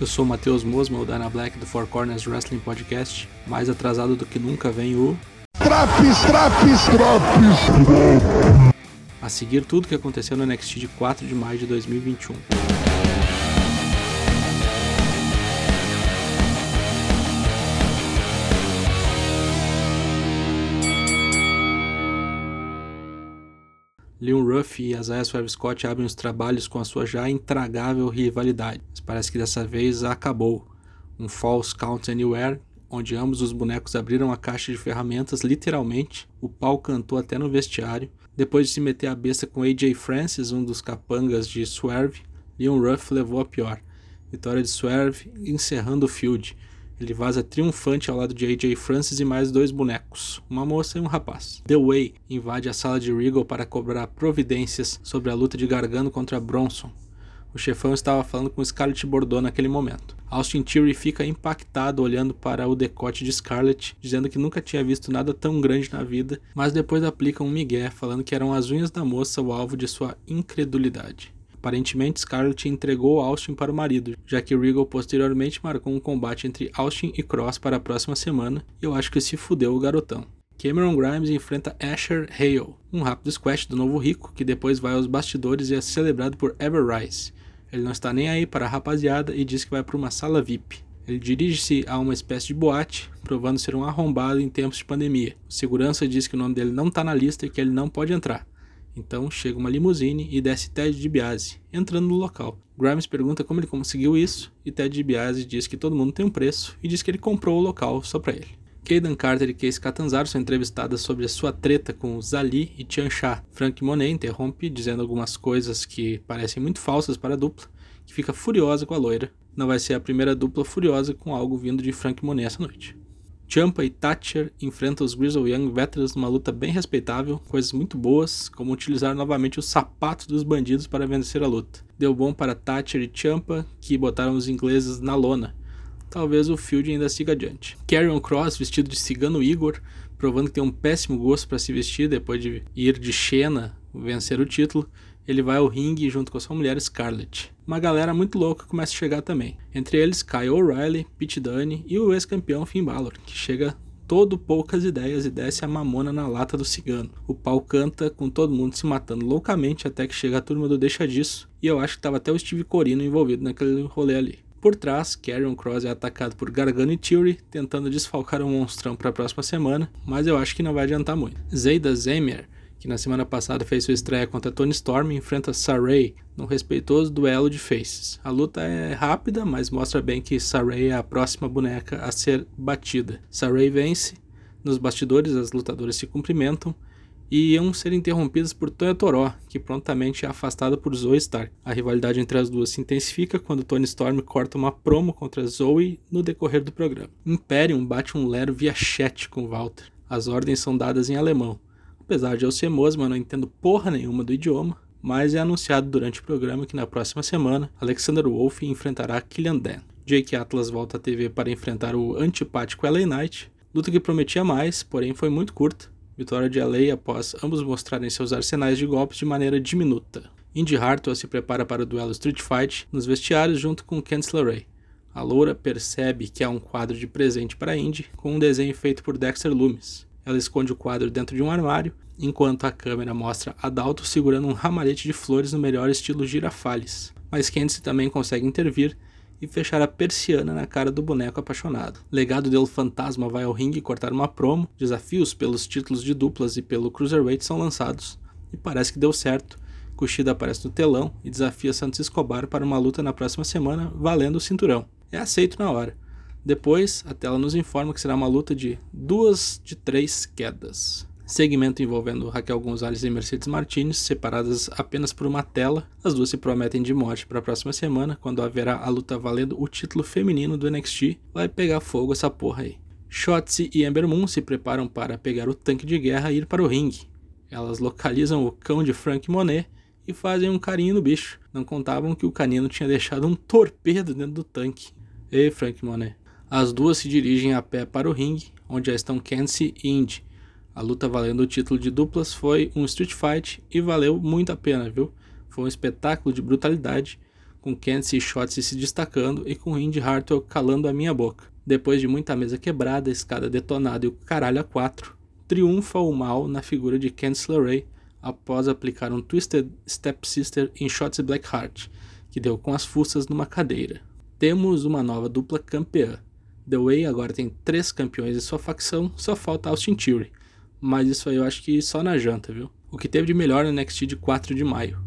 Eu sou o Matheus Mosma, o Dana Black do Four Corners Wrestling Podcast. Mais atrasado do que nunca vem o. Traps, traps, traps! A seguir tudo que aconteceu no NXT de 4 de maio de 2021. Leon Ruff e Isaiah Swerve Scott abrem os trabalhos com a sua já intragável rivalidade, mas parece que dessa vez acabou. Um False Count Anywhere, onde ambos os bonecos abriram a caixa de ferramentas literalmente, o pau cantou até no vestiário. Depois de se meter a besta com AJ Francis, um dos capangas de Swerve, Leon Ruff levou a pior. Vitória de Swerve encerrando o feud. Ele vaza triunfante ao lado de AJ Francis e mais dois bonecos, uma moça e um rapaz. The Way invade a sala de Regal para cobrar providências sobre a luta de Gargano contra Bronson. O chefão estava falando com Scarlett Bordeaux naquele momento. Austin Theory fica impactado olhando para o decote de Scarlett, dizendo que nunca tinha visto nada tão grande na vida, mas depois aplica um migué falando que eram as unhas da moça o alvo de sua incredulidade. Aparentemente, Scarlett entregou Austin para o marido, já que Regal posteriormente marcou um combate entre Austin e Cross para a próxima semana, e eu acho que se fudeu o garotão. Cameron Grimes enfrenta Asher Hale, um rápido squash do novo rico que depois vai aos bastidores e é celebrado por Ever Rice. Ele não está nem aí para a rapaziada e diz que vai para uma sala VIP. Ele dirige-se a uma espécie de boate, provando ser um arrombado em tempos de pandemia. O segurança diz que o nome dele não está na lista e que ele não pode entrar. Então chega uma limusine e desce Ted DiBiase, entrando no local. Grimes pergunta como ele conseguiu isso e Ted DiBiase diz que todo mundo tem um preço e diz que ele comprou o local só para ele. Kaden Carter e Case Catanzaro são entrevistadas sobre a sua treta com Zali e Tian Sha. Frank Monet interrompe, dizendo algumas coisas que parecem muito falsas para a dupla, que fica furiosa com a loira. Não vai ser a primeira dupla furiosa com algo vindo de Frank Monet essa noite. Champa e Thatcher enfrentam os Grizzle Young Veterans numa luta bem respeitável, coisas muito boas, como utilizar novamente os sapatos dos bandidos para vencer a luta. Deu bom para Thatcher e Champa, que botaram os ingleses na lona. Talvez o field ainda siga adiante. Carrion Cross, vestido de cigano Igor, provando que tem um péssimo gosto para se vestir depois de ir de Xena vencer o título, ele vai ao ringue junto com a sua mulher Scarlett. Uma galera muito louca começa a chegar também. Entre eles, Kyle O'Reilly, Pete Dunne e o ex-campeão Finn Balor, que chega todo poucas ideias e desce a mamona na lata do cigano. O pau canta com todo mundo se matando loucamente até que chega a turma do Deixa Disso, e eu acho que tava até o Steve Corino envolvido naquele rolê ali. Por trás, Karrion Cross é atacado por Gargano e Theory, tentando desfalcar o monstrão para a próxima semana, mas eu acho que não vai adiantar muito. Zayda Zemir que na semana passada fez sua estreia contra Tony Storm, enfrenta Saray num respeitoso duelo de faces. A luta é rápida, mas mostra bem que Saray é a próxima boneca a ser batida. Saray vence, nos bastidores as lutadoras se cumprimentam e iam ser interrompidas por Toya Toró, que prontamente é afastada por Zoe Stark. A rivalidade entre as duas se intensifica quando Tony Storm corta uma promo contra Zoe no decorrer do programa. Imperium bate um lero via chat com Walter. As ordens são dadas em alemão. Apesar de eu ser Mosma, não entendo porra nenhuma do idioma, mas é anunciado durante o programa que na próxima semana Alexander Wolf enfrentará Killian Dan. Jake Atlas volta à TV para enfrentar o antipático LA Knight, luta que prometia mais, porém foi muito curta. Vitória de LA após ambos mostrarem seus arsenais de golpes de maneira diminuta. Indy Hartwell se prepara para o duelo Street Fight nos vestiários junto com Candice LeRae. A loura percebe que há um quadro de presente para Indy com um desenho feito por Dexter Loomis. Ela esconde o quadro dentro de um armário, enquanto a câmera mostra Adalto segurando um ramalhete de flores no melhor estilo girafales. Mas Candice também consegue intervir e fechar a persiana na cara do boneco apaixonado. Legado del Fantasma vai ao ringue cortar uma promo, desafios pelos títulos de duplas e pelo Cruiserweight são lançados, e parece que deu certo. Kushida aparece no telão e desafia Santos Escobar para uma luta na próxima semana, valendo o cinturão. É aceito na hora. Depois, a tela nos informa que será uma luta de duas de três quedas. Segmento envolvendo Raquel Gonzalez e Mercedes Martinez, separadas apenas por uma tela. As duas se prometem de morte para a próxima semana, quando haverá a luta valendo o título feminino do NXT. Vai pegar fogo essa porra aí. Shotzi e Ember Moon se preparam para pegar o tanque de guerra e ir para o ringue. Elas localizam o cão de Frank Monet e fazem um carinho no bicho. Não contavam que o canino tinha deixado um torpedo dentro do tanque. Ei, Frank Monet. As duas se dirigem a pé para o ringue, onde já estão Kenzie e Indy. A luta valendo o título de duplas foi um street fight e valeu muito a pena, viu? Foi um espetáculo de brutalidade, com Candice e Shotzi se destacando e com Indy Hartwell calando a minha boca. Depois de muita mesa quebrada, escada detonada e o caralho a quatro, triunfa o mal na figura de Candice LeRae após aplicar um Twisted Stepsister em Shotzi Blackheart, que deu com as fuças numa cadeira. Temos uma nova dupla campeã. The Way agora tem três campeões em sua facção, só falta Austin Theory. Mas isso aí eu acho que só na janta, viu? O que teve de melhor no NXT de 4 de maio.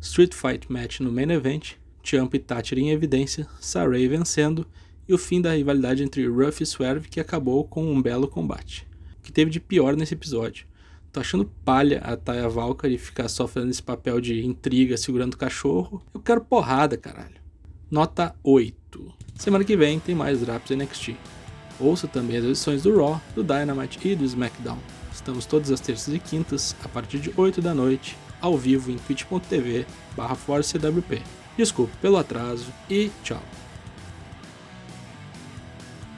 Street Fight Match no Main Event, Champ e Thatcher em evidência, Saray vencendo e o fim da rivalidade entre Ruff e Swerve que acabou com um belo combate. O que teve de pior nesse episódio? Tô achando palha a Taya Valkyrie ficar só fazendo esse papel de intriga segurando o cachorro. Eu quero porrada, caralho. Nota 8. Semana que vem tem mais Drops NXT. Ouça também as edições do Raw, do Dynamite e do SmackDown. Estamos todas as terças e quintas, a partir de 8 da noite, ao vivo em twitch.tv barra Desculpe pelo atraso e tchau.